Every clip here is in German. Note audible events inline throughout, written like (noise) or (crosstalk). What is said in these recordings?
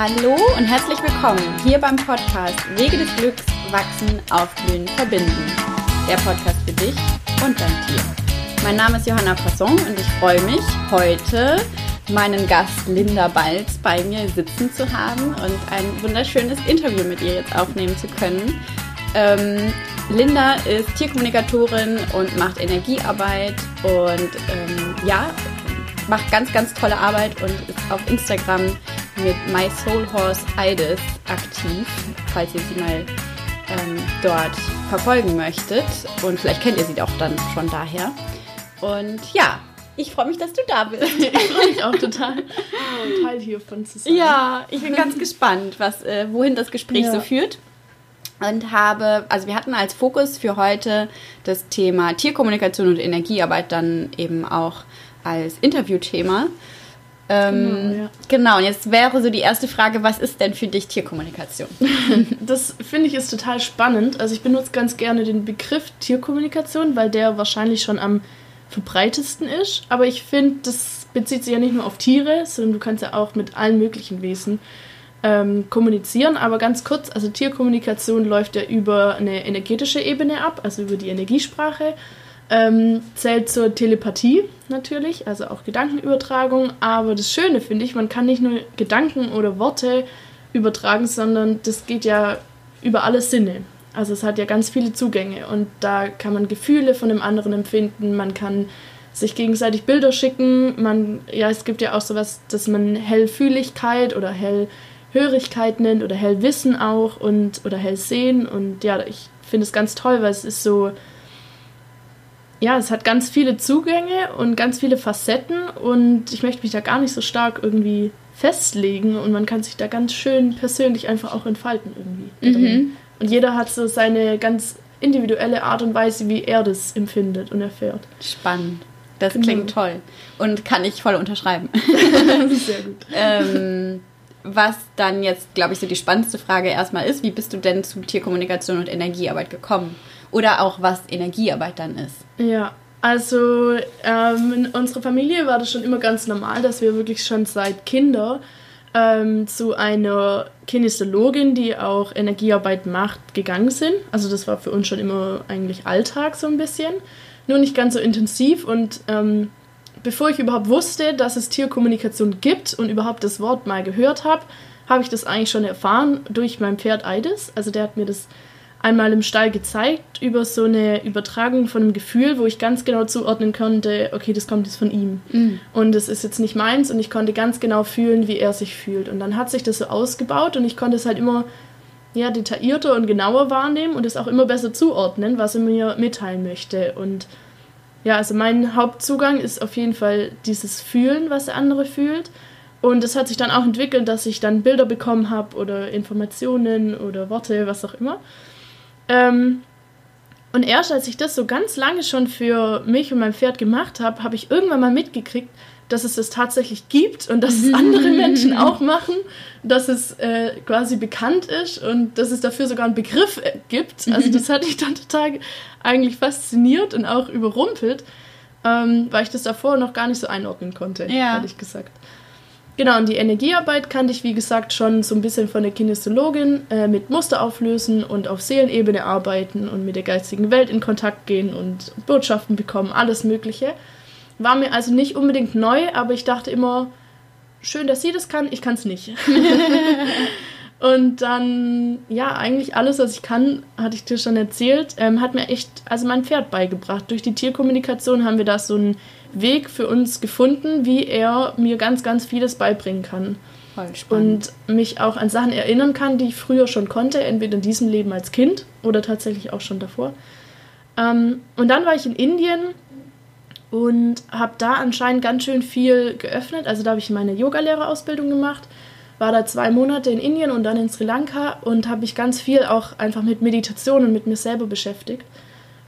Hallo und herzlich willkommen hier beim Podcast Wege des Glücks wachsen, aufblühen, verbinden. Der Podcast für dich und dein Tier. Mein Name ist Johanna Passon und ich freue mich, heute meinen Gast Linda Balz bei mir sitzen zu haben und ein wunderschönes Interview mit ihr jetzt aufnehmen zu können. Ähm, Linda ist Tierkommunikatorin und macht Energiearbeit und ähm, ja, macht ganz, ganz tolle Arbeit und ist auf Instagram mit My Soul Horse Eides aktiv, falls ihr sie mal ähm, dort verfolgen möchtet. Und vielleicht kennt ihr sie auch dann schon daher. Und ja, ich freue mich, dass du da bist. (laughs) ich freue mich auch total, Teil hiervon zu sein. Ja, ich bin ganz gespannt, was, äh, wohin das Gespräch ja. so führt. Und habe, also wir hatten als Fokus für heute das Thema Tierkommunikation und Energiearbeit dann eben auch als Interviewthema. Ähm, genau, ja. genau, und jetzt wäre so die erste Frage, was ist denn für dich Tierkommunikation? (laughs) das finde ich ist total spannend. Also ich benutze ganz gerne den Begriff Tierkommunikation, weil der wahrscheinlich schon am verbreitesten ist. Aber ich finde, das bezieht sich ja nicht nur auf Tiere, sondern du kannst ja auch mit allen möglichen Wesen ähm, kommunizieren. Aber ganz kurz, also Tierkommunikation läuft ja über eine energetische Ebene ab, also über die Energiesprache. Ähm, zählt zur Telepathie natürlich, also auch Gedankenübertragung. Aber das Schöne finde ich, man kann nicht nur Gedanken oder Worte übertragen, sondern das geht ja über alle Sinne. Also es hat ja ganz viele Zugänge und da kann man Gefühle von dem anderen empfinden, man kann sich gegenseitig Bilder schicken, man, ja, es gibt ja auch sowas, dass man Hellfühligkeit oder Hellhörigkeit nennt oder Hellwissen auch und oder Hellsehen und ja, ich finde es ganz toll, weil es ist so, ja, es hat ganz viele Zugänge und ganz viele Facetten und ich möchte mich da gar nicht so stark irgendwie festlegen und man kann sich da ganz schön persönlich einfach auch entfalten irgendwie. Mhm. Und jeder hat so seine ganz individuelle Art und Weise, wie er das empfindet und erfährt. Spannend. Das genau. klingt toll und kann ich voll unterschreiben. (laughs) Sehr gut. ähm, was dann jetzt, glaube ich, so die spannendste Frage erstmal ist, wie bist du denn zu Tierkommunikation und Energiearbeit gekommen? Oder auch, was Energiearbeit dann ist. Ja, also ähm, in unserer Familie war das schon immer ganz normal, dass wir wirklich schon seit Kinder ähm, zu einer Kinesiologin, die auch Energiearbeit macht, gegangen sind. Also das war für uns schon immer eigentlich Alltag so ein bisschen, nur nicht ganz so intensiv. Und ähm, bevor ich überhaupt wusste, dass es Tierkommunikation gibt und überhaupt das Wort mal gehört habe, habe ich das eigentlich schon erfahren durch mein Pferd Eides. Also der hat mir das einmal im Stall gezeigt über so eine Übertragung von einem Gefühl, wo ich ganz genau zuordnen konnte, okay, das kommt jetzt von ihm. Mhm. Und es ist jetzt nicht meins und ich konnte ganz genau fühlen, wie er sich fühlt. Und dann hat sich das so ausgebaut und ich konnte es halt immer ja, detaillierter und genauer wahrnehmen und es auch immer besser zuordnen, was er mir mitteilen möchte. Und ja, also mein Hauptzugang ist auf jeden Fall dieses Fühlen, was der andere fühlt. Und es hat sich dann auch entwickelt, dass ich dann Bilder bekommen habe oder Informationen oder Worte, was auch immer. Ähm, und erst als ich das so ganz lange schon für mich und mein Pferd gemacht habe, habe ich irgendwann mal mitgekriegt, dass es das tatsächlich gibt und dass es andere Menschen (laughs) auch machen, dass es äh, quasi bekannt ist und dass es dafür sogar einen Begriff äh, gibt. Also das hat mich dann total eigentlich fasziniert und auch überrumpelt, ähm, weil ich das davor noch gar nicht so einordnen konnte, ja. ehrlich gesagt. Genau, und die Energiearbeit kannte ich, wie gesagt, schon so ein bisschen von der Kinesiologin äh, mit Muster auflösen und auf Seelenebene arbeiten und mit der geistigen Welt in Kontakt gehen und Botschaften bekommen, alles Mögliche. War mir also nicht unbedingt neu, aber ich dachte immer, schön, dass sie das kann, ich kann es nicht. (laughs) (laughs) und dann, ja, eigentlich alles, was ich kann, hatte ich dir schon erzählt, ähm, hat mir echt, also mein Pferd beigebracht. Durch die Tierkommunikation haben wir da so ein Weg für uns gefunden, wie er mir ganz, ganz vieles beibringen kann. Und mich auch an Sachen erinnern kann, die ich früher schon konnte, entweder in diesem Leben als Kind oder tatsächlich auch schon davor. Ähm, und dann war ich in Indien und habe da anscheinend ganz schön viel geöffnet. Also da habe ich meine Yogalehrerausbildung gemacht, war da zwei Monate in Indien und dann in Sri Lanka und habe mich ganz viel auch einfach mit Meditation und mit mir selber beschäftigt.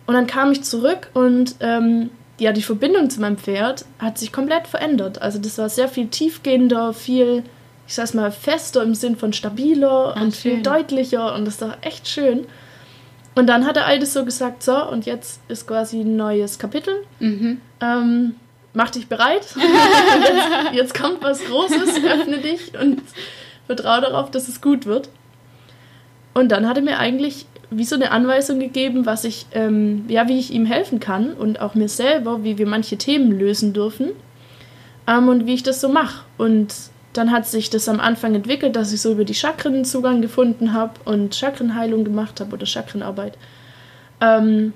Und dann kam ich zurück und ähm, ja, die Verbindung zu meinem Pferd hat sich komplett verändert. Also das war sehr viel tiefgehender, viel, ich sag's mal, fester im Sinn von stabiler Ach, und schön. viel deutlicher und das war echt schön. Und dann hat er alles so gesagt, so, und jetzt ist quasi ein neues Kapitel. Mhm. Ähm, mach dich bereit. (laughs) jetzt, jetzt, kommt was Großes, öffne dich und vertraue darauf, dass es gut wird. Und dann hat er mir eigentlich wie so eine Anweisung gegeben, was ich, ähm, ja, wie ich ihm helfen kann und auch mir selber, wie wir manche Themen lösen dürfen ähm, und wie ich das so mache. Und dann hat sich das am Anfang entwickelt, dass ich so über die Chakren Zugang gefunden habe und Chakrenheilung gemacht habe oder Chakrenarbeit. Ähm,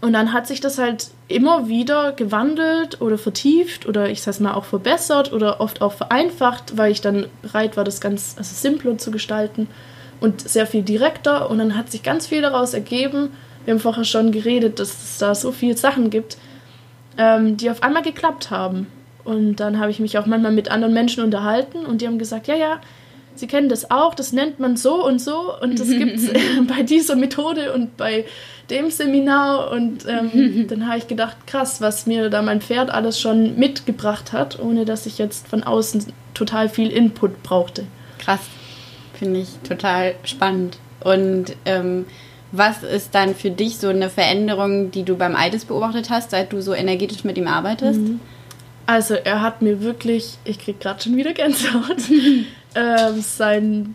und dann hat sich das halt immer wieder gewandelt oder vertieft oder ich sag's mal auch verbessert oder oft auch vereinfacht, weil ich dann bereit war, das ganz also simpler zu gestalten und sehr viel direkter. Und dann hat sich ganz viel daraus ergeben. Wir haben vorher schon geredet, dass es da so viele Sachen gibt, ähm, die auf einmal geklappt haben. Und dann habe ich mich auch manchmal mit anderen Menschen unterhalten und die haben gesagt, ja, ja, Sie kennen das auch, das nennt man so und so und das (laughs) gibt es bei dieser Methode und bei dem Seminar. Und ähm, (laughs) dann habe ich gedacht, krass, was mir da mein Pferd alles schon mitgebracht hat, ohne dass ich jetzt von außen total viel Input brauchte. Krass. Finde ich total spannend. Und ähm, was ist dann für dich so eine Veränderung, die du beim Eides beobachtet hast, seit du so energetisch mit ihm arbeitest? Mhm. Also er hat mir wirklich, ich krieg gerade schon wieder Gänsehaut, (laughs) ähm, sein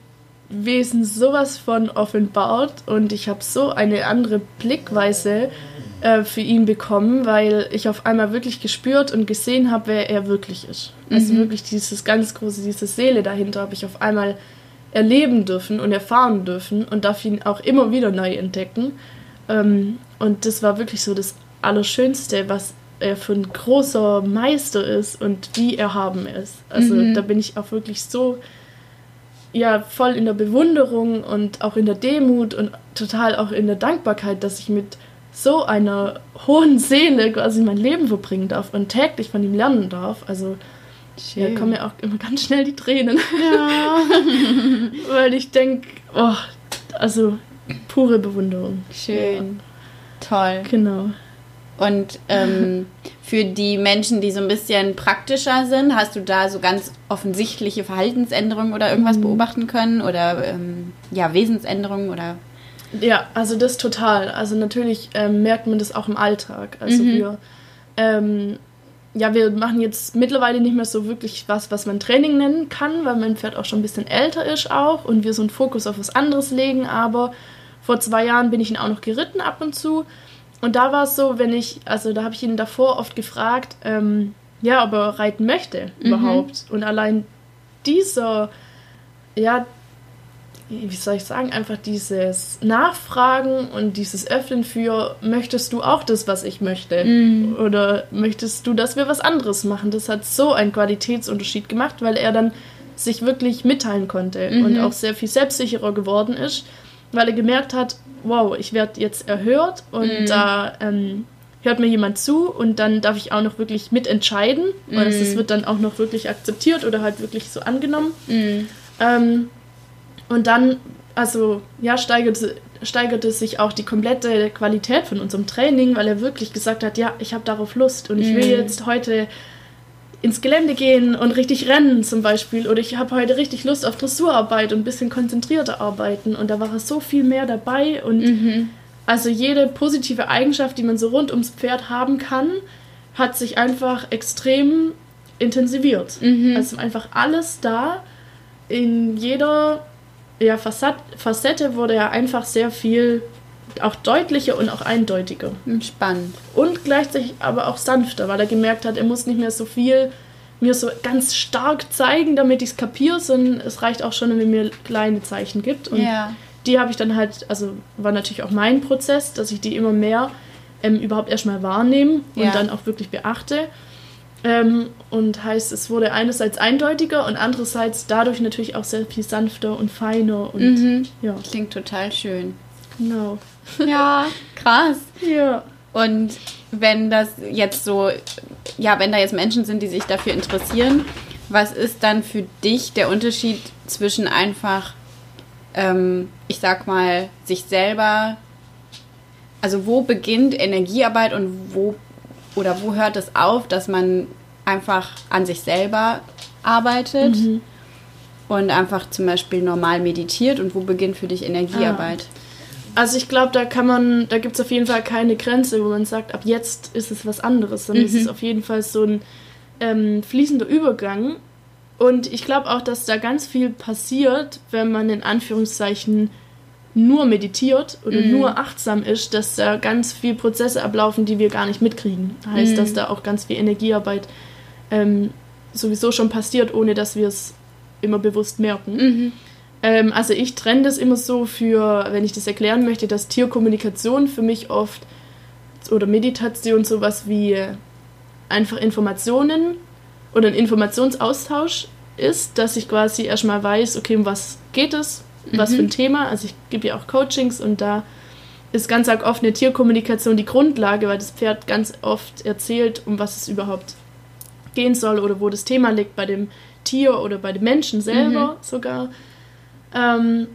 Wesen sowas von offenbart und ich habe so eine andere Blickweise äh, für ihn bekommen, weil ich auf einmal wirklich gespürt und gesehen habe, wer er wirklich ist. Also mhm. wirklich dieses ganz große, diese Seele dahinter habe ich auf einmal erleben dürfen und erfahren dürfen und darf ihn auch immer wieder neu entdecken. Ähm, und das war wirklich so das Allerschönste, was er für ein großer Meister ist und wie erhaben ist. Also mhm. da bin ich auch wirklich so ja voll in der Bewunderung und auch in der Demut und total auch in der Dankbarkeit, dass ich mit so einer hohen Seele quasi mein Leben verbringen darf und täglich von ihm lernen darf. Also Schön. Da kommen ja auch immer ganz schnell die Tränen. Ja. (laughs) Weil ich denke, oh, also pure Bewunderung. Schön. Ja. Toll. Genau. Und ähm, (laughs) für die Menschen, die so ein bisschen praktischer sind, hast du da so ganz offensichtliche Verhaltensänderungen oder irgendwas mhm. beobachten können? Oder ähm, ja, Wesensänderungen oder. Ja, also das total. Also natürlich ähm, merkt man das auch im Alltag. Also mhm. wir ähm, ja, wir machen jetzt mittlerweile nicht mehr so wirklich was, was man Training nennen kann, weil mein Pferd auch schon ein bisschen älter ist auch und wir so einen Fokus auf was anderes legen. Aber vor zwei Jahren bin ich ihn auch noch geritten ab und zu. Und da war es so, wenn ich, also da habe ich ihn davor oft gefragt, ähm, ja, ob er reiten möchte mhm. überhaupt. Und allein dieser, ja, wie soll ich sagen, einfach dieses Nachfragen und dieses Öffnen für, möchtest du auch das, was ich möchte? Mm. Oder möchtest du, dass wir was anderes machen? Das hat so einen Qualitätsunterschied gemacht, weil er dann sich wirklich mitteilen konnte mhm. und auch sehr viel selbstsicherer geworden ist, weil er gemerkt hat, wow, ich werde jetzt erhört und mm. da ähm, hört mir jemand zu und dann darf ich auch noch wirklich mitentscheiden. Mm. Und es wird dann auch noch wirklich akzeptiert oder halt wirklich so angenommen. Mm. Ähm, und dann, also ja, steigerte, steigerte sich auch die komplette Qualität von unserem Training, weil er wirklich gesagt hat, ja, ich habe darauf Lust und ich will mhm. jetzt heute ins Gelände gehen und richtig rennen zum Beispiel. Oder ich habe heute richtig Lust auf Dressurarbeit und ein bisschen konzentrierter arbeiten. Und da war so viel mehr dabei. Und mhm. also jede positive Eigenschaft, die man so rund ums Pferd haben kann, hat sich einfach extrem intensiviert. Mhm. Also einfach alles da in jeder ja, Facette wurde ja einfach sehr viel auch deutlicher und auch eindeutiger. Hm, spannend. Und gleichzeitig aber auch sanfter, weil er gemerkt hat, er muss nicht mehr so viel mir so ganz stark zeigen, damit ich es kapiere, sondern es reicht auch schon, wenn er mir kleine Zeichen gibt. Und ja. die habe ich dann halt, also war natürlich auch mein Prozess, dass ich die immer mehr ähm, überhaupt erstmal wahrnehme und ja. dann auch wirklich beachte. Ähm, und heißt, es wurde einerseits eindeutiger und andererseits dadurch natürlich auch sehr viel sanfter und feiner. Und, mhm. ja. Klingt total schön. Genau. Ja, krass. Ja. Und wenn das jetzt so, ja, wenn da jetzt Menschen sind, die sich dafür interessieren, was ist dann für dich der Unterschied zwischen einfach, ähm, ich sag mal, sich selber, also wo beginnt Energiearbeit und wo oder wo hört es auf, dass man einfach an sich selber arbeitet mhm. und einfach zum Beispiel normal meditiert und wo beginnt für dich Energiearbeit? Ah. Also ich glaube, da kann man, da gibt es auf jeden Fall keine Grenze, wo man sagt, ab jetzt ist es was anderes, sondern mhm. es ist auf jeden Fall so ein ähm, fließender Übergang Und ich glaube auch, dass da ganz viel passiert, wenn man in Anführungszeichen nur meditiert oder Mhm. nur achtsam ist, dass da ganz viele Prozesse ablaufen, die wir gar nicht mitkriegen. Heißt, Mhm. dass da auch ganz viel Energiearbeit ähm, sowieso schon passiert, ohne dass wir es immer bewusst merken. Mhm. Ähm, also ich trenne das immer so für, wenn ich das erklären möchte, dass Tierkommunikation für mich oft oder Meditation sowas wie einfach Informationen oder ein Informationsaustausch ist, dass ich quasi erstmal weiß, okay, um was geht es, was Mhm. für ein Thema. Also ich gebe ja auch Coachings und da ist ganz oft eine Tierkommunikation die Grundlage, weil das Pferd ganz oft erzählt, um was es überhaupt gehen soll oder wo das Thema liegt bei dem Tier oder bei dem Menschen selber sogar. Ähm,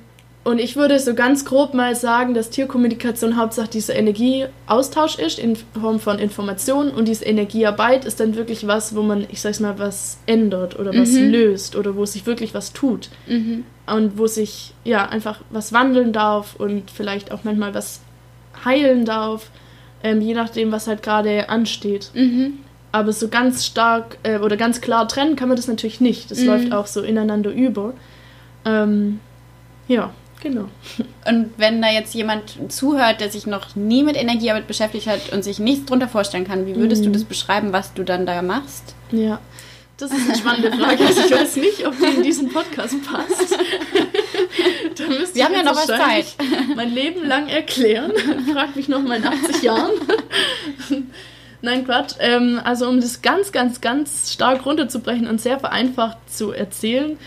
und ich würde so ganz grob mal sagen, dass Tierkommunikation hauptsächlich dieser Energieaustausch ist in Form von Informationen und diese Energiearbeit ist dann wirklich was, wo man, ich sag's mal, was ändert oder was Mhm. löst oder wo sich wirklich was tut Mhm. und wo sich ja einfach was wandeln darf und vielleicht auch manchmal was heilen darf, ähm, je nachdem, was halt gerade ansteht. Mhm. Aber so ganz stark äh, oder ganz klar trennen kann man das natürlich nicht. Das Mhm. läuft auch so ineinander über. Ähm, ja, genau. Und wenn da jetzt jemand zuhört, der sich noch nie mit Energiearbeit beschäftigt hat und sich nichts drunter vorstellen kann, wie würdest du Mhm. das beschreiben, was du dann da machst? Ja. Das ist eine spannende Frage. Also ich weiß nicht, ob die in diesen Podcast passt. (laughs) da müsste Wir haben ja noch was wahrscheinlich Mein Leben lang erklären. Frag mich noch mal in 80 Jahren. Nein, Quatsch. Ähm, also um das ganz, ganz, ganz stark runterzubrechen und sehr vereinfacht zu erzählen,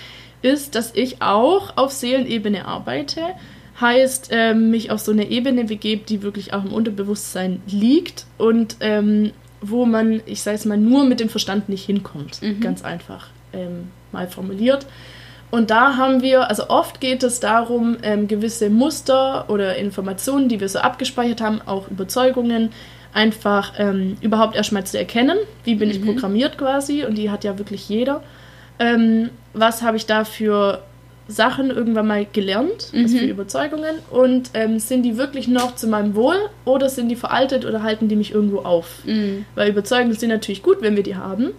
ist, dass ich auch auf Seelenebene arbeite. Heißt, ähm, mich auf so eine Ebene begebe, die wirklich auch im Unterbewusstsein liegt und ähm, wo man, ich sage es mal, nur mit dem Verstand nicht hinkommt. Mhm. Ganz einfach ähm, mal formuliert. Und da haben wir, also oft geht es darum, ähm, gewisse Muster oder Informationen, die wir so abgespeichert haben, auch Überzeugungen, einfach ähm, überhaupt erstmal zu erkennen. Wie bin ich Mhm. programmiert quasi? Und die hat ja wirklich jeder. Ähm, was habe ich da für Sachen irgendwann mal gelernt, was Mhm. für Überzeugungen? Und ähm, sind die wirklich noch zu meinem Wohl oder sind die veraltet oder halten die mich irgendwo auf? Mhm. Weil Überzeugungen sind natürlich gut, wenn wir die haben.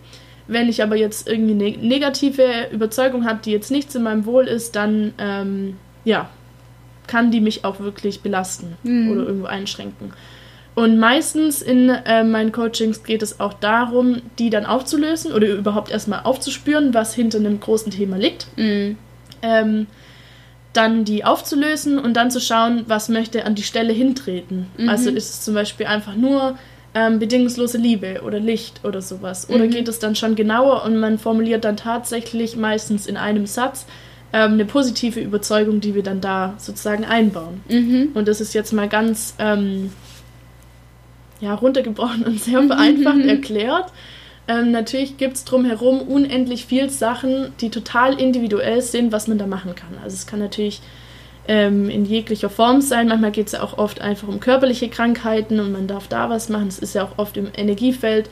Wenn ich aber jetzt irgendwie eine negative Überzeugung habe, die jetzt nicht zu meinem Wohl ist, dann ähm, ja, kann die mich auch wirklich belasten Mhm. oder irgendwo einschränken. Und meistens in äh, meinen Coachings geht es auch darum, die dann aufzulösen oder überhaupt erstmal aufzuspüren, was hinter einem großen Thema liegt. Mhm. Ähm, dann die aufzulösen und dann zu schauen, was möchte an die Stelle hintreten. Mhm. Also ist es zum Beispiel einfach nur ähm, bedingungslose Liebe oder Licht oder sowas. Oder Mhm. geht es dann schon genauer und man formuliert dann tatsächlich meistens in einem Satz ähm, eine positive Überzeugung, die wir dann da sozusagen einbauen. Mhm. Und das ist jetzt mal ganz ähm, ja, runtergebrochen und sehr Mhm, vereinfacht mhm. erklärt. Ähm, natürlich gibt es drumherum unendlich viel Sachen, die total individuell sind, was man da machen kann. Also es kann natürlich ähm, in jeglicher Form sein. Manchmal geht es ja auch oft einfach um körperliche Krankheiten und man darf da was machen. Es ist ja auch oft im Energiefeld,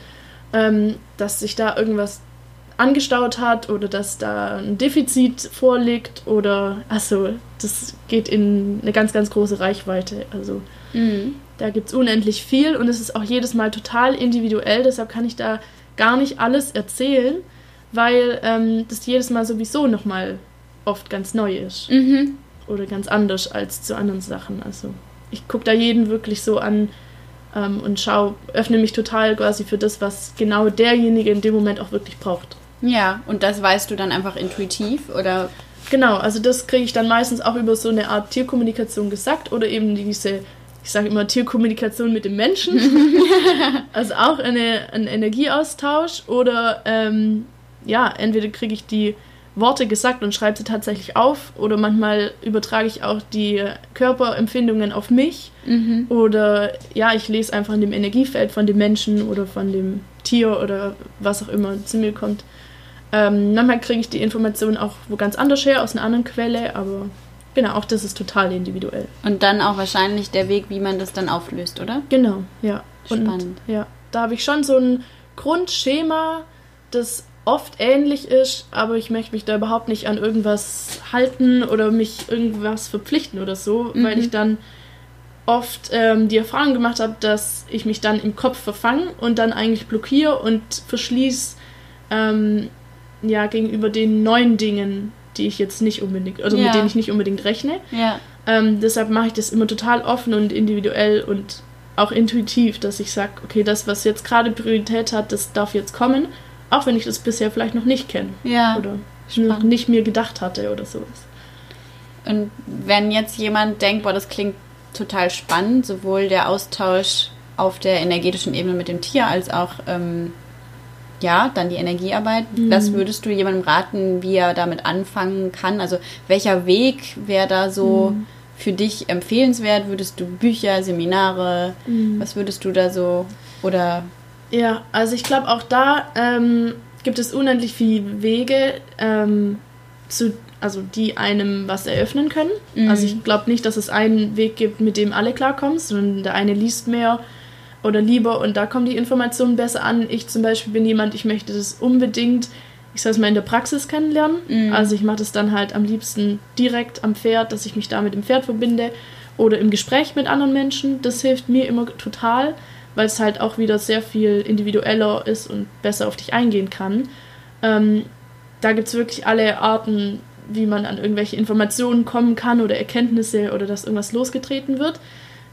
ähm, dass sich da irgendwas angestaut hat oder dass da ein Defizit vorliegt oder also das geht in eine ganz, ganz große Reichweite. Also Mhm. Da gibt es unendlich viel und es ist auch jedes Mal total individuell, deshalb kann ich da gar nicht alles erzählen, weil ähm, das jedes Mal sowieso nochmal oft ganz neu ist Mhm. oder ganz anders als zu anderen Sachen. Also ich gucke da jeden wirklich so an ähm, und schau, öffne mich total quasi für das, was genau derjenige in dem Moment auch wirklich braucht. Ja, und das weißt du dann einfach intuitiv oder Genau, also das kriege ich dann meistens auch über so eine Art Tierkommunikation gesagt oder eben diese, ich sage immer Tierkommunikation mit dem Menschen. (laughs) also auch eine, ein Energieaustausch oder ähm, ja, entweder kriege ich die Worte gesagt und schreibe sie tatsächlich auf oder manchmal übertrage ich auch die Körperempfindungen auf mich mhm. oder ja, ich lese einfach in dem Energiefeld von dem Menschen oder von dem Tier oder was auch immer zu mir kommt. Ähm, manchmal kriege ich die Informationen auch wo ganz anders her, aus einer anderen Quelle, aber genau, auch das ist total individuell. und dann auch wahrscheinlich der Weg, wie man das dann auflöst, oder? Genau, ja. Spannend. Und, ja, da habe ich schon so ein Grundschema, das oft ähnlich ist, aber ich möchte mich da überhaupt nicht an irgendwas halten oder mich irgendwas verpflichten oder so, Mhm. weil ich dann oft ähm, die Erfahrung gemacht habe, dass ich mich dann im Kopf verfange und dann eigentlich blockiere und verschließe ähm, ja, gegenüber den neuen Dingen, die ich jetzt nicht unbedingt, also Ja. mit denen ich nicht unbedingt rechne. Ja. Ähm, deshalb mache ich das immer total offen und individuell und auch intuitiv, dass ich sage, okay, das, was jetzt gerade Priorität hat, das darf jetzt kommen, auch wenn ich das bisher vielleicht noch nicht kenne Ja. oder noch spannend. nicht mir gedacht hatte oder sowas. Und wenn jetzt jemand denkt, boah, das klingt total spannend, sowohl der Austausch auf der energetischen Ebene mit dem Tier als auch ähm, ja, dann die Energiearbeit. Mhm. Was würdest du jemandem raten, wie er damit anfangen kann? Also welcher Weg wäre da so Mhm. für dich empfehlenswert? Würdest du Bücher, Seminare, Mhm. was würdest du da so oder Ja, also ich glaube auch da ähm, gibt es unendlich viele Wege, ähm, zu, also die einem was eröffnen können. Mhm. Also ich glaube nicht, dass es einen Weg gibt, mit dem alle klarkommen, sondern der eine liest mehr oder lieber und da kommen die Informationen besser an. Ich zum Beispiel bin jemand, ich möchte das unbedingt, ich sage es mal, in der Praxis kennenlernen. Mhm. Also ich mache das dann halt am liebsten direkt am Pferd, dass ich mich da mit dem Pferd verbinde oder im Gespräch mit anderen Menschen. Das hilft mir immer total, weil es halt auch wieder sehr viel individueller ist und besser auf dich eingehen kann. Ähm, da gibt es wirklich alle Arten, wie man an irgendwelche Informationen kommen kann oder Erkenntnisse oder dass irgendwas losgetreten wird.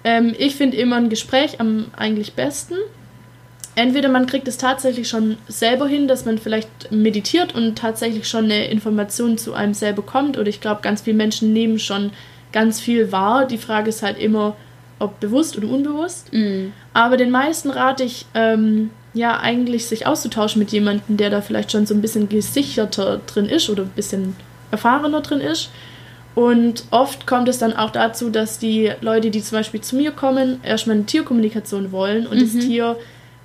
Ähm, ich finde immer ein Gespräch am eigentlich besten. Entweder man kriegt es tatsächlich schon selber hin, dass man vielleicht meditiert und tatsächlich schon eine Information zu einem selber bekommt. Oder ich glaube, ganz viele Menschen nehmen schon ganz viel wahr. Die Frage ist halt immer, ob bewusst oder unbewusst. Mhm. Aber den meisten rate ich, ähm, ja, eigentlich sich auszutauschen mit jemandem, der da vielleicht schon so ein bisschen gesicherter drin ist oder ein bisschen erfahrener drin ist. Und oft kommt es dann auch dazu, dass die Leute, die zum Beispiel zu mir kommen, erstmal eine Tierkommunikation wollen und das Tier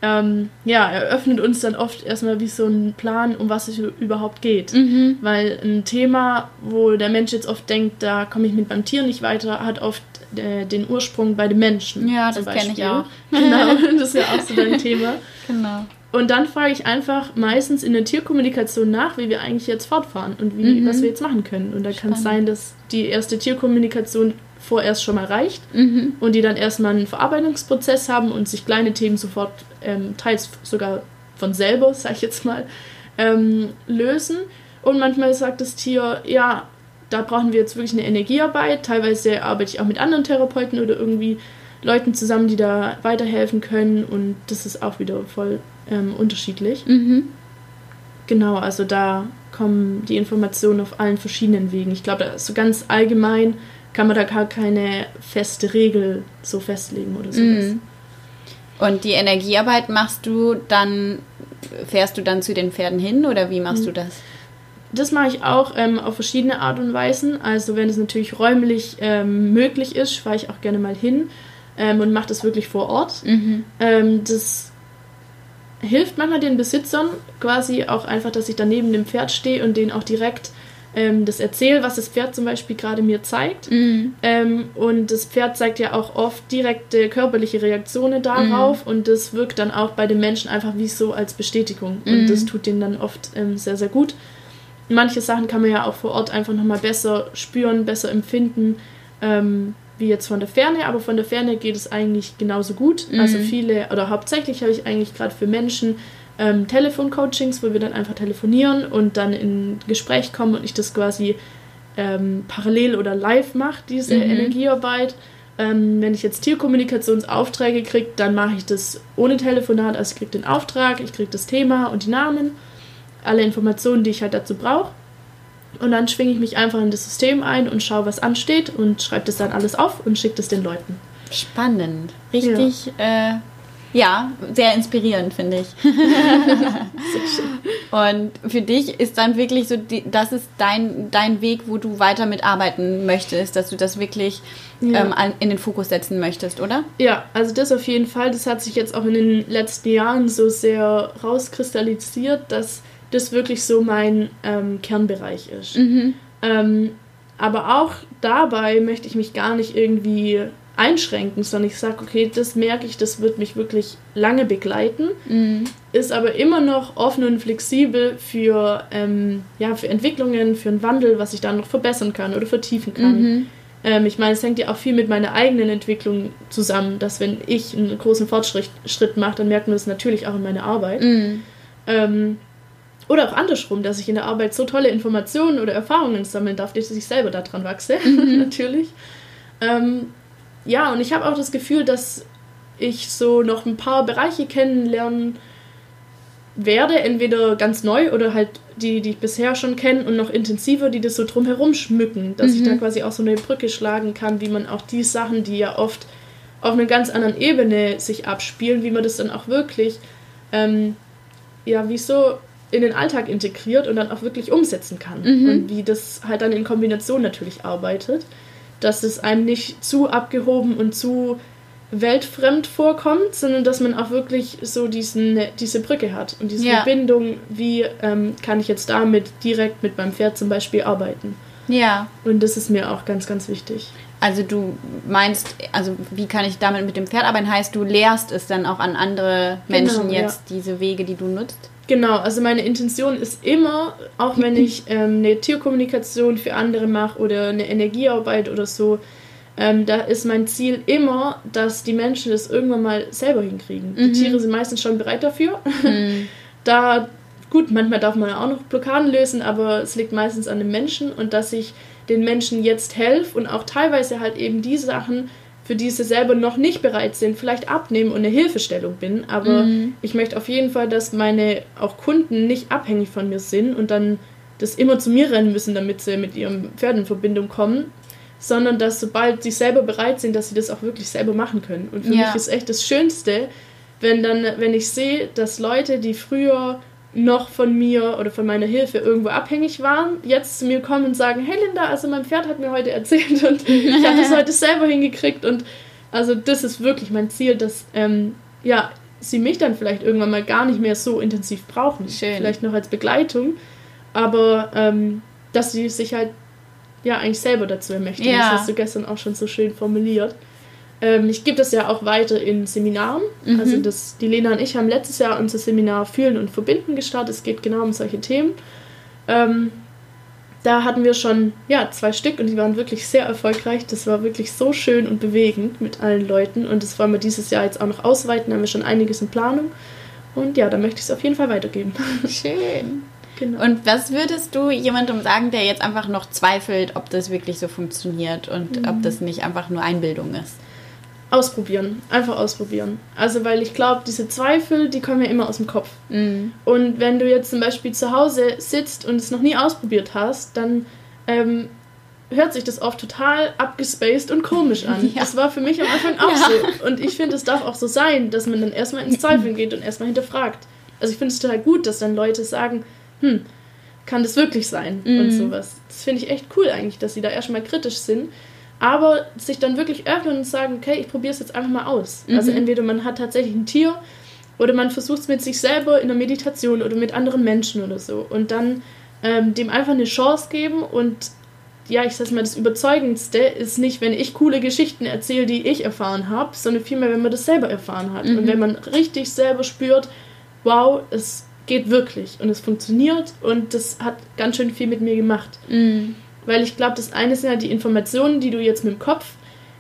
ähm, ja, eröffnet uns dann oft erstmal wie so einen Plan, um was es überhaupt geht. Mhm. Weil ein Thema, wo der Mensch jetzt oft denkt, da komme ich mit beim Tier nicht weiter, hat oft äh, den Ursprung bei den Menschen. Ja, das kenne ich auch. Genau, (laughs) das ist ja auch so dein Thema. Genau. Und dann frage ich einfach meistens in der Tierkommunikation nach, wie wir eigentlich jetzt fortfahren und wie, Mhm. was wir jetzt machen können. Und da kann es sein, dass die erste Tierkommunikation vorerst schon mal reicht Mhm. und die dann erstmal einen Verarbeitungsprozess haben und sich kleine Themen sofort, ähm, teils sogar von selber, (laughs) sag ich jetzt mal, ähm, lösen. Und manchmal sagt das Tier, ja, da brauchen wir jetzt wirklich eine Energiearbeit. Teilweise arbeite ich auch mit anderen Therapeuten oder irgendwie Leuten zusammen, die da weiterhelfen können. Und das ist auch wieder voll ähm, unterschiedlich. Mhm. Genau, also da kommen die Informationen auf allen verschiedenen Wegen. Ich glaube, so ganz allgemein kann man da gar keine feste Regel so festlegen oder sowas. Mhm. Und die Energiearbeit machst du dann, fährst du dann zu den Pferden hin oder wie machst Mhm. du das? Das mache ich auch ähm, auf verschiedene Art und Weisen. Also wenn es natürlich räumlich ähm, möglich ist, fahre ich auch gerne mal hin ähm, und mache das wirklich vor Ort. Mhm. Ähm, das hilft manchmal den Besitzern quasi auch einfach, dass ich da neben dem Pferd stehe und denen auch direkt ähm, das erzähle, was das Pferd zum Beispiel gerade mir zeigt. Mhm. Ähm, und das Pferd zeigt ja auch oft direkte körperliche Reaktionen darauf und das wirkt dann auch bei den Menschen einfach wie so als Bestätigung. Mhm. Und das tut denen dann oft ähm, sehr, sehr gut. Manche Sachen kann man ja auch vor Ort einfach nochmal besser spüren, besser empfinden, ähm, wie jetzt von der Ferne, aber von der Ferne geht es eigentlich genauso gut. Mhm. Also viele, oder hauptsächlich habe ich eigentlich gerade für Menschen ähm, Telefoncoachings, wo wir dann einfach telefonieren und dann in Gespräch kommen und ich das quasi ähm, parallel oder live mache, diese Mhm. Energiearbeit. Ähm, wenn ich jetzt Tierkommunikationsaufträge kriege, dann mache ich das ohne Telefonat. Also ich kriege den Auftrag, ich kriege das Thema und die Namen, alle Informationen, die ich halt dazu brauche. Und dann schwinge ich mich einfach in das System ein und schaue, was ansteht und schreibe das dann alles auf und schicke das den Leuten. Spannend. Richtig, ja, äh, ja sehr inspirierend, finde ich. (laughs) Und für dich ist dann wirklich so, die, das ist dein, dein Weg, wo du weiter mitarbeiten möchtest, dass du das wirklich Ja. ähm, an, in den Fokus setzen möchtest, oder? Ja, also das auf jeden Fall. Das hat sich jetzt auch in den letzten Jahren so sehr rauskristallisiert, dass das wirklich so mein ähm, Kernbereich ist. Mhm. Ähm, aber auch dabei möchte ich mich gar nicht irgendwie einschränken, sondern ich sage, okay, das merke ich, das wird mich wirklich lange begleiten, Mhm. ist aber immer noch offen und flexibel für, ähm, ja, für Entwicklungen, für einen Wandel, was ich dann noch verbessern kann oder vertiefen kann. Mhm. Ähm, ich meine, es hängt ja auch viel mit meiner eigenen Entwicklung zusammen, dass wenn ich einen großen Fortschritt Schritt mache, dann merkt man das natürlich auch in meiner Arbeit. Mhm. Ähm, oder auch andersrum, dass ich in der Arbeit so tolle Informationen oder Erfahrungen sammeln darf, dass ich selber daran wachse, mhm. (laughs) natürlich. Ähm, ja, und ich habe auch das Gefühl, dass ich so noch ein paar Bereiche kennenlernen werde, entweder ganz neu oder halt die, die ich bisher schon kenne und noch intensiver, die das so drumherum schmücken, dass mhm. ich da quasi auch so eine Brücke schlagen kann, wie man auch die Sachen, die ja oft auf einer ganz anderen Ebene sich abspielen, wie man das dann auch wirklich, ähm, ja, wie so in den Alltag integriert und dann auch wirklich umsetzen kann. Mhm. Und wie das halt dann in Kombination natürlich arbeitet, dass es einem nicht zu abgehoben und zu weltfremd vorkommt, sondern dass man auch wirklich so diesen, diese Brücke hat und diese ja. Verbindung, wie ähm, kann ich jetzt damit direkt mit meinem Pferd zum Beispiel arbeiten. Ja. Und das ist mir auch ganz, ganz wichtig. Also du meinst, also wie kann ich damit mit dem Pferd arbeiten? Heißt, du lehrst es dann auch an andere Menschen genau, jetzt, ja. diese Wege, die du nutzt? Genau, also meine Intention ist immer, auch wenn ich (laughs) ähm, eine Tierkommunikation für andere mache oder eine Energiearbeit oder so, ähm, da ist mein Ziel immer, dass die Menschen das irgendwann mal selber hinkriegen. Mhm. Die Tiere sind meistens schon bereit dafür. Mhm. (laughs) da, gut, manchmal darf man ja auch noch Blockaden lösen, aber es liegt meistens an den Menschen und dass ich den Menschen jetzt helfe und auch teilweise halt eben die Sachen, für die sie selber noch nicht bereit sind, vielleicht abnehmen und eine Hilfestellung bin. Aber mhm. ich möchte auf jeden Fall, dass meine auch Kunden nicht abhängig von mir sind und dann das immer zu mir rennen müssen, damit sie mit ihrem Pferd in Verbindung kommen, sondern dass sobald sie selber bereit sind, dass sie das auch wirklich selber machen können. Und für ja. mich ist echt das Schönste, wenn dann, wenn ich sehe, dass Leute, die früher noch von mir oder von meiner Hilfe irgendwo abhängig waren, jetzt zu mir kommen und sagen, hey Linda, also mein Pferd hat mir heute erzählt und (laughs) ich habe das heute selber hingekriegt und also das ist wirklich mein Ziel, dass ähm, ja, sie mich dann vielleicht irgendwann mal gar nicht mehr so intensiv brauchen. Schön. Vielleicht noch als Begleitung, aber ähm, dass sie sich halt ja eigentlich selber dazu ermächtigen. Ja. Das hast du gestern auch schon so schön formuliert. Ähm, ich gebe das ja auch weiter in Seminaren. Mhm. Also das, die Lena und ich haben letztes Jahr unser Seminar Fühlen und Verbinden gestartet. Es geht genau um solche Themen. Ähm, da hatten wir schon ja, zwei Stück und die waren wirklich sehr erfolgreich. Das war wirklich so schön und bewegend mit allen Leuten. Und das wollen wir dieses Jahr jetzt auch noch ausweiten. Da haben wir schon einiges in Planung. Und ja, da möchte ich es auf jeden Fall weitergeben. (laughs) Schön. Genau. Und was würdest du jemandem sagen, der jetzt einfach noch zweifelt, ob das wirklich so funktioniert und mhm. ob das nicht einfach nur Einbildung ist? Ausprobieren, einfach ausprobieren. Also, weil ich glaube, diese Zweifel, die kommen ja immer aus dem Kopf. Mhm. Und wenn du jetzt zum Beispiel zu Hause sitzt und es noch nie ausprobiert hast, dann ähm, hört sich das oft total abgespaced und komisch an. (laughs) Ja. Das war für mich am Anfang auch ja. so. Und ich finde, es darf auch so sein, dass man dann erstmal ins Zweifeln geht und erstmal hinterfragt. Also ich finde es total gut, dass dann Leute sagen, hm, kann das wirklich sein mhm. und sowas. Das finde ich echt cool eigentlich, dass sie da erstmal kritisch sind aber sich dann wirklich öffnen und sagen, okay, ich probiere es jetzt einfach mal aus. Mhm. Also entweder man hat tatsächlich ein Tier oder man versucht es mit sich selber in der Meditation oder mit anderen Menschen oder so und dann ähm, dem einfach eine Chance geben und ja, ich sag mal, das Überzeugendste ist nicht, wenn ich coole Geschichten erzähle, die ich erfahren habe, sondern vielmehr, wenn man das selber erfahren hat. Mhm. Und wenn man richtig selber spürt, wow, es geht wirklich und es funktioniert und das hat ganz schön viel mit mir gemacht. Mhm. Weil ich glaube, das eine sind ja die Informationen, die du jetzt mit dem Kopf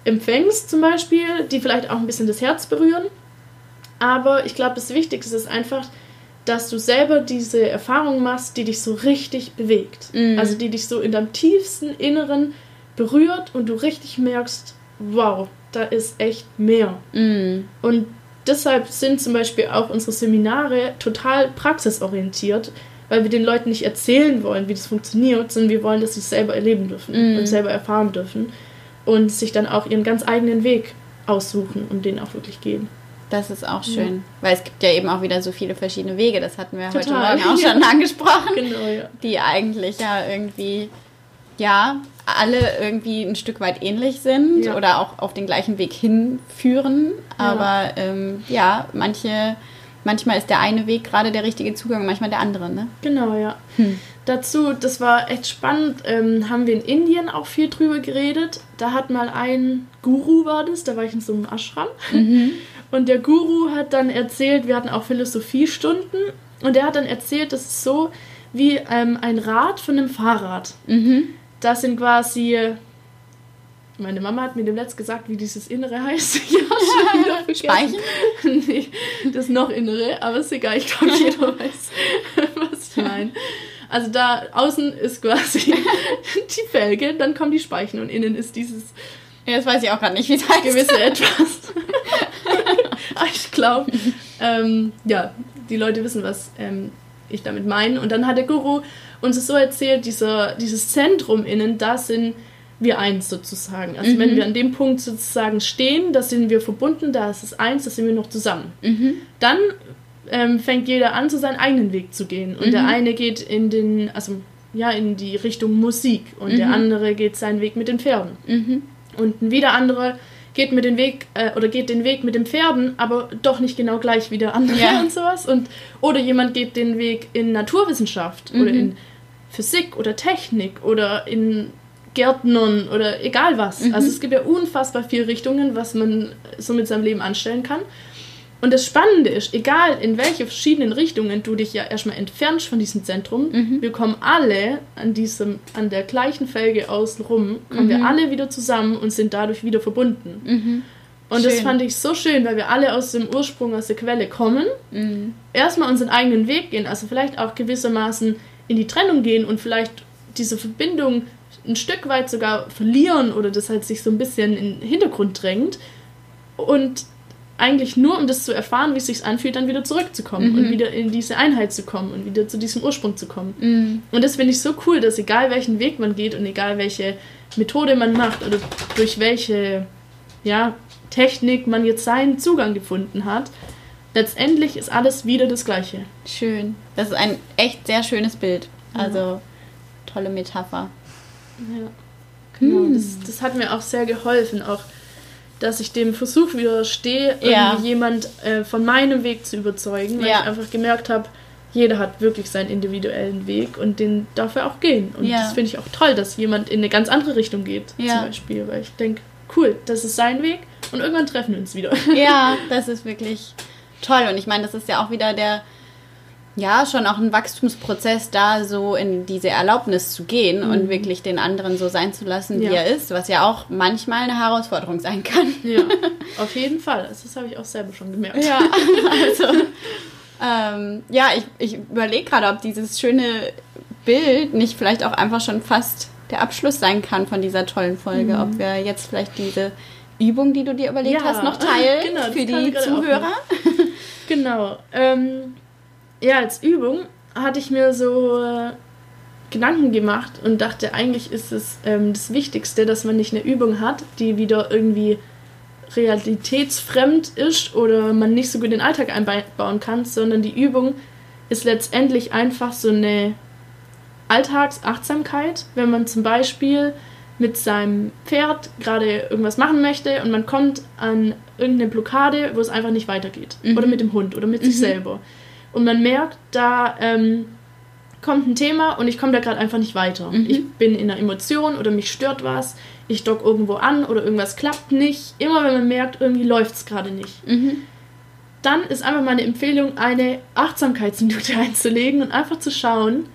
empfängst, zum Beispiel, die vielleicht auch ein bisschen das Herz berühren. Aber ich glaube, das Wichtigste ist einfach, dass du selber diese Erfahrung machst, die dich so richtig bewegt. Mhm. Also die dich so in deinem tiefsten Inneren berührt und du richtig merkst, wow, da ist echt mehr. Mhm. Und deshalb sind zum Beispiel auch unsere Seminare total praxisorientiert, weil wir den Leuten nicht erzählen wollen, wie das funktioniert, sondern wir wollen, dass sie es selber erleben dürfen mm. und selber erfahren dürfen und sich dann auch ihren ganz eigenen Weg aussuchen und den auch wirklich gehen. Das ist auch schön, ja. weil es gibt ja eben auch wieder so viele verschiedene Wege, das hatten wir Total. heute Morgen auch schon ja. (laughs) angesprochen, genau, ja. die eigentlich ja irgendwie, ja, alle irgendwie ein Stück weit ähnlich sind oder auch auf den gleichen Weg hinführen, aber ähm, ja, manche manchmal ist der eine Weg gerade der richtige Zugang, manchmal der andere, ne? Genau, ja. Hm. Dazu, das war echt spannend, ähm, haben wir in Indien auch viel drüber geredet. Da hat mal ein Guru war das, da war ich in so einem Ashram. Mhm. (laughs) Und der Guru hat dann erzählt, wir hatten auch Philosophiestunden, und der hat dann erzählt, das ist so wie ähm, ein Rad von einem Fahrrad. Mhm. Das sind quasi meine Mama hat mir dem letzt gesagt, wie dieses Innere heißt. (laughs) ja, schon wieder (laughs) Speichen? (laughs) nee, das noch Innere, aber ist egal, ich glaube, jeder weiß, was ich meine. Also da außen ist quasi die Felge, dann kommen die Speichen und innen ist dieses. Ja, das weiß ich auch gerade nicht, wie es heißt. Gewisse etwas. ich glaube, ähm, ja, die Leute wissen, was ähm, ich damit meine. Und dann hat der Guru uns es so erzählt, dieser, dieses Zentrum innen, da sind wir eins sozusagen. Also mhm. wenn wir an dem Punkt sozusagen stehen, da sind wir verbunden, da ist es eins, da sind wir noch zusammen. Mhm. Dann ähm, fängt jeder an, so seinen eigenen Weg zu gehen. Und mhm. der eine geht in den, also ja, in die Richtung Musik und der mhm. andere geht seinen Weg mit den Pferden. Mhm. Und ein wieder andere geht mit den Weg äh, oder geht den Weg mit den Pferden, aber doch nicht genau gleich wie der andere ja. (laughs) und sowas. Und, oder jemand geht den Weg in Naturwissenschaft oder in Physik oder Technik oder in Gärtnern oder egal was. Mhm. Also es gibt ja unfassbar viele Richtungen, was man so mit seinem Leben anstellen kann. Und das Spannende ist, egal in welche verschiedenen Richtungen du dich ja erstmal entfernst von diesem Zentrum, mhm. wir kommen alle an diesem, an der gleichen Felge außenrum, kommen mhm. wir alle wieder zusammen und sind dadurch wieder verbunden. Mhm. Und schön. das fand ich so schön, weil wir alle aus dem Ursprung, aus der Quelle kommen, mhm. erstmal unseren eigenen Weg gehen, also vielleicht auch gewissermaßen in die Trennung gehen und vielleicht diese Verbindung ein Stück weit sogar verlieren oder das halt sich so ein bisschen in den Hintergrund drängt und eigentlich nur, um das zu erfahren, wie es sich anfühlt, dann wieder zurückzukommen mhm. und wieder in diese Einheit zu kommen und wieder zu diesem Ursprung zu kommen. Mhm. Und das finde ich so cool, dass egal welchen Weg man geht und egal welche Methode man macht oder durch welche ja, Technik man jetzt seinen Zugang gefunden hat, letztendlich ist alles wieder das Gleiche. Schön. Das ist ein echt sehr schönes Bild. Also tolle Metapher. Ja, genau. Hm. Das, das hat mir auch sehr geholfen, auch dass ich dem Versuch widerstehe, ja. irgendwie jemand äh, von meinem Weg zu überzeugen, weil ja. ich einfach gemerkt habe, jeder hat wirklich seinen individuellen Weg und den darf er auch gehen. Und ja. das finde ich auch toll, dass jemand in eine ganz andere Richtung geht, zum Beispiel, weil ich denke, cool, das ist sein Weg und irgendwann treffen wir uns wieder. Ja, (laughs) das ist wirklich toll. Und ich meine, das ist ja auch wieder der ja, schon auch ein Wachstumsprozess, da so in diese Erlaubnis zu gehen mhm. und wirklich den anderen so sein zu lassen, wie ja. er ist, was ja auch manchmal eine Herausforderung sein kann. Ja, (laughs) auf jeden Fall. Das habe ich auch selber schon gemerkt. Ja, (laughs) also, ähm, ja, ich, ich überlege gerade, ob dieses schöne Bild nicht vielleicht auch einfach schon fast der Abschluss sein kann von dieser tollen Folge. Mhm. Ob wir jetzt vielleicht diese Übung, die du dir überlegt ja. hast, noch teilen (laughs) genau, für die Zuhörer. Genau. Ähm, ja, als Übung hatte ich mir so äh, Gedanken gemacht und dachte, eigentlich ist es ähm, das Wichtigste, dass man nicht eine Übung hat, die wieder irgendwie realitätsfremd ist oder man nicht so gut in den Alltag einbauen kann, sondern die Übung ist letztendlich einfach so eine Alltagsachtsamkeit, wenn man zum Beispiel mit seinem Pferd gerade irgendwas machen möchte und man kommt an irgendeine Blockade, wo es einfach nicht weitergeht. Mhm. Oder mit dem Hund oder mit mhm. sich selber und man merkt, da ähm, kommt ein Thema und ich komme da gerade einfach nicht weiter. Mhm. Ich bin in einer Emotion oder mich stört was, ich dock irgendwo an oder irgendwas klappt nicht. Immer wenn man merkt, irgendwie läuft es gerade nicht. Mhm. Dann ist einfach meine Empfehlung, eine Achtsamkeitsminute (laughs) einzulegen und einfach zu schauen,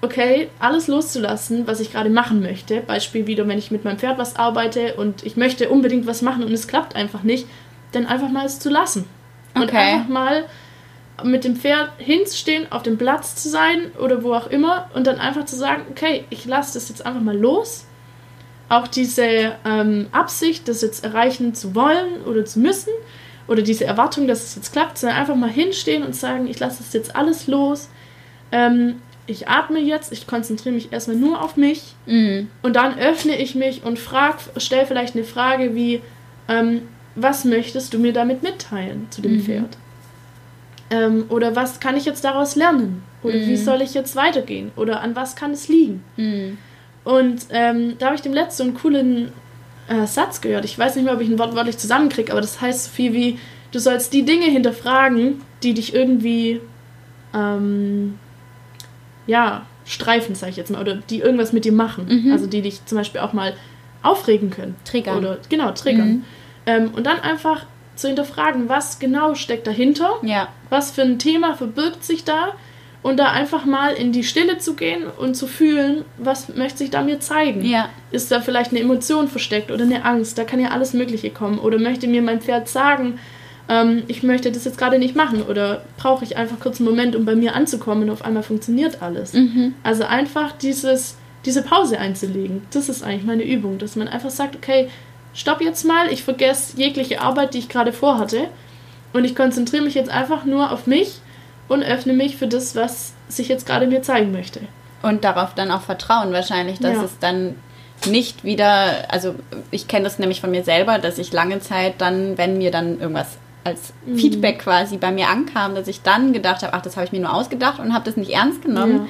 okay, alles loszulassen, was ich gerade machen möchte. Beispiel wieder, wenn ich mit meinem Pferd was arbeite und ich möchte unbedingt was machen und es klappt einfach nicht, dann einfach mal es zu lassen. Und okay. einfach mal mit dem Pferd hinzustehen, auf dem Platz zu sein oder wo auch immer und dann einfach zu sagen, okay, ich lasse das jetzt einfach mal los. Auch diese ähm, Absicht, das jetzt erreichen zu wollen oder zu müssen oder diese Erwartung, dass es jetzt klappt, sondern einfach mal hinstehen und sagen, ich lasse das jetzt alles los. Ähm, ich atme jetzt, ich konzentriere mich erstmal nur auf mich mhm. und dann öffne ich mich und stelle vielleicht eine Frage wie, ähm, was möchtest du mir damit mitteilen zu dem mhm. Pferd? Ähm, oder was kann ich jetzt daraus lernen? Oder mhm. wie soll ich jetzt weitergehen? Oder an was kann es liegen? Mhm. Und ähm, da habe ich dem letzten einen coolen äh, Satz gehört. Ich weiß nicht mehr, ob ich ihn wortwörtlich zusammenkriege, aber das heißt so viel wie, du sollst die Dinge hinterfragen, die dich irgendwie, ähm, ja, streifen, sage ich jetzt mal, oder die irgendwas mit dir machen. Mhm. Also die dich zum Beispiel auch mal aufregen können. Triggern. Oder, genau, triggern. Mhm. Ähm, und dann einfach zu hinterfragen, was genau steckt dahinter, ja. was für ein Thema verbirgt sich da und da einfach mal in die Stille zu gehen und zu fühlen, was möchte sich da mir zeigen. Ja. Ist da vielleicht eine Emotion versteckt oder eine Angst, da kann ja alles Mögliche kommen. Oder möchte mir mein Pferd sagen, ähm, ich möchte das jetzt gerade nicht machen oder brauche ich einfach kurz einen Moment, um bei mir anzukommen und auf einmal funktioniert alles. Mhm. Also einfach dieses, diese Pause einzulegen, das ist eigentlich meine Übung, dass man einfach sagt, okay, stopp jetzt mal, ich vergesse jegliche Arbeit, die ich gerade vorhatte und ich konzentriere mich jetzt einfach nur auf mich und öffne mich für das, was sich jetzt gerade mir zeigen möchte. Und darauf dann auch vertrauen wahrscheinlich, dass Ja. es dann nicht wieder, also ich kenne das nämlich von mir selber, dass ich lange Zeit dann, wenn mir dann irgendwas als Mhm. Feedback quasi bei mir ankam, dass ich dann gedacht habe, ach, das habe ich mir nur ausgedacht und habe das nicht ernst genommen. Ja.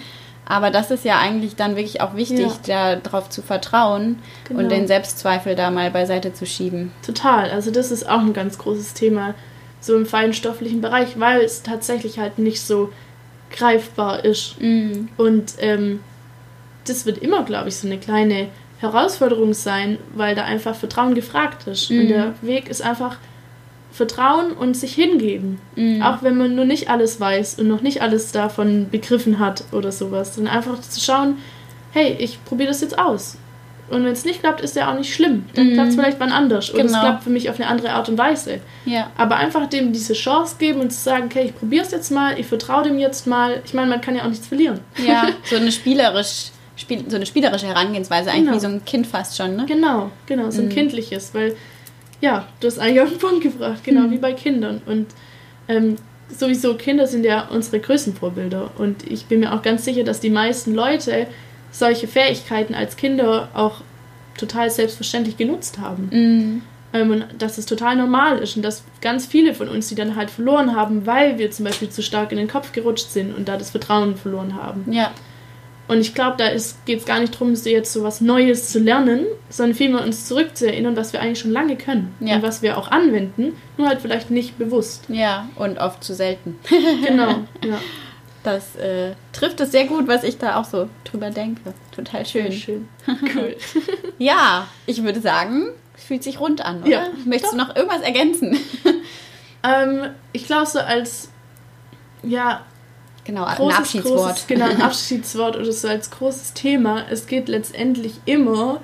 Aber das ist ja eigentlich dann wirklich auch wichtig, Ja. darauf zu vertrauen Genau. und den Selbstzweifel da mal beiseite zu schieben. Total. Also das ist auch ein ganz großes Thema, so im feinstofflichen Bereich, weil es tatsächlich halt nicht so greifbar ist. Mhm. Und ähm, das wird immer, glaube ich, so eine kleine Herausforderung sein, weil da einfach Vertrauen gefragt ist. Mhm. Und der Weg ist einfach Vertrauen und sich hingeben. Mhm. Auch wenn man nur nicht alles weiß und noch nicht alles davon begriffen hat oder sowas. Dann einfach zu schauen, hey, ich probiere das jetzt aus. Und wenn es nicht klappt, ist ja auch nicht schlimm. Dann Mhm. klappt es vielleicht wann anders. Oder es Genau. klappt für mich auf eine andere Art und Weise. Ja. Aber einfach dem diese Chance geben und zu sagen, okay, ich probiere es jetzt mal, ich vertraue dem jetzt mal. Ich meine, man kann ja auch nichts verlieren. Ja, (laughs) so eine spielerisch, spiel, so eine spielerische Herangehensweise, eigentlich Genau. wie so ein Kind fast schon, ne? Genau, genau, so ein kindliches, weil, ja, du hast eigentlich auf den Punkt gebracht, genau wie bei Kindern. Und ähm, sowieso, Kinder sind ja unsere größten Vorbilder. Und ich bin mir auch ganz sicher, dass die meisten Leute solche Fähigkeiten als Kinder auch total selbstverständlich genutzt haben. Mhm. Ähm, und dass es total normal ist und dass ganz viele von uns die dann halt verloren haben, weil wir zum Beispiel zu stark in den Kopf gerutscht sind und da das Vertrauen verloren haben. Ja. Und ich glaube, da geht es gar nicht darum, so jetzt so was Neues zu lernen, sondern vielmehr uns zurückzuerinnern, was wir eigentlich schon lange können Ja. und was wir auch anwenden, nur halt vielleicht nicht bewusst. Ja, und oft zu selten. (laughs) Genau, ja. Das äh, trifft es sehr gut, was ich da auch so drüber denke. Total schön. Schön. (laughs) Cool. (laughs) Ja, ich würde sagen, es fühlt sich rund an, oder? Ja. Möchtest du noch irgendwas ergänzen? ähm, ich glaube, so als ja, Genau, ein großes, Abschiedswort. Großes, genau, ein (laughs) Abschiedswort oder so als großes Thema. Es geht letztendlich immer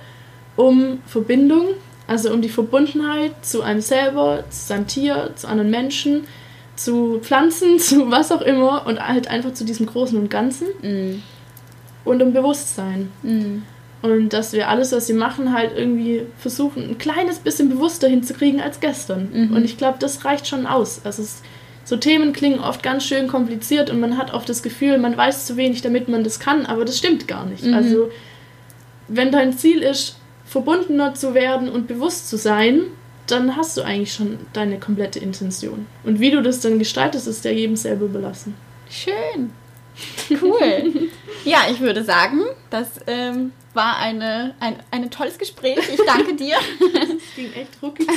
um Verbindung, also um die Verbundenheit zu einem selber, zu seinem Tier, zu anderen Menschen, zu Pflanzen, (laughs) zu was auch immer und halt einfach zu diesem Großen und Ganzen Mm, und um Bewusstsein. mm, Und dass wir alles, was wir machen, halt irgendwie versuchen, ein kleines bisschen bewusster hinzukriegen als gestern. Mhm. Und ich glaube, das reicht schon aus. Also es, so Themen klingen oft ganz schön kompliziert und man hat oft das Gefühl, man weiß zu wenig, damit man das kann, aber das stimmt gar nicht. Mhm. Also wenn dein Ziel ist, verbundener zu werden und bewusst zu sein, dann hast du eigentlich schon deine komplette Intention. Und wie du das dann gestaltest, ist ja jedem selber überlassen. Schön. Cool. (laughs) ja, ich würde sagen, das ähm, war eine, ein, ein tolles Gespräch. Ich danke dir. Das (laughs) ging echt ruckig.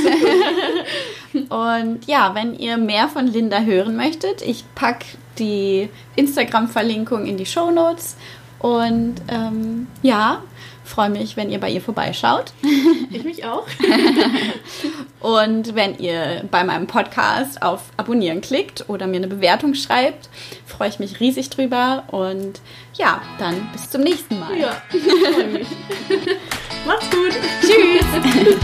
(laughs) Und ja, wenn ihr mehr von Linda hören möchtet, ich packe die Instagram-Verlinkung in die Show Notes. Und ähm, ja, freue mich, wenn ihr bei ihr vorbeischaut. (laughs) ich mich auch. (laughs) Und wenn ihr bei meinem Podcast auf Abonnieren klickt oder mir eine Bewertung schreibt, freue ich mich riesig drüber. Und ja, dann bis zum nächsten Mal. Ja, ich freue mich. (laughs) Macht's gut. Tschüss.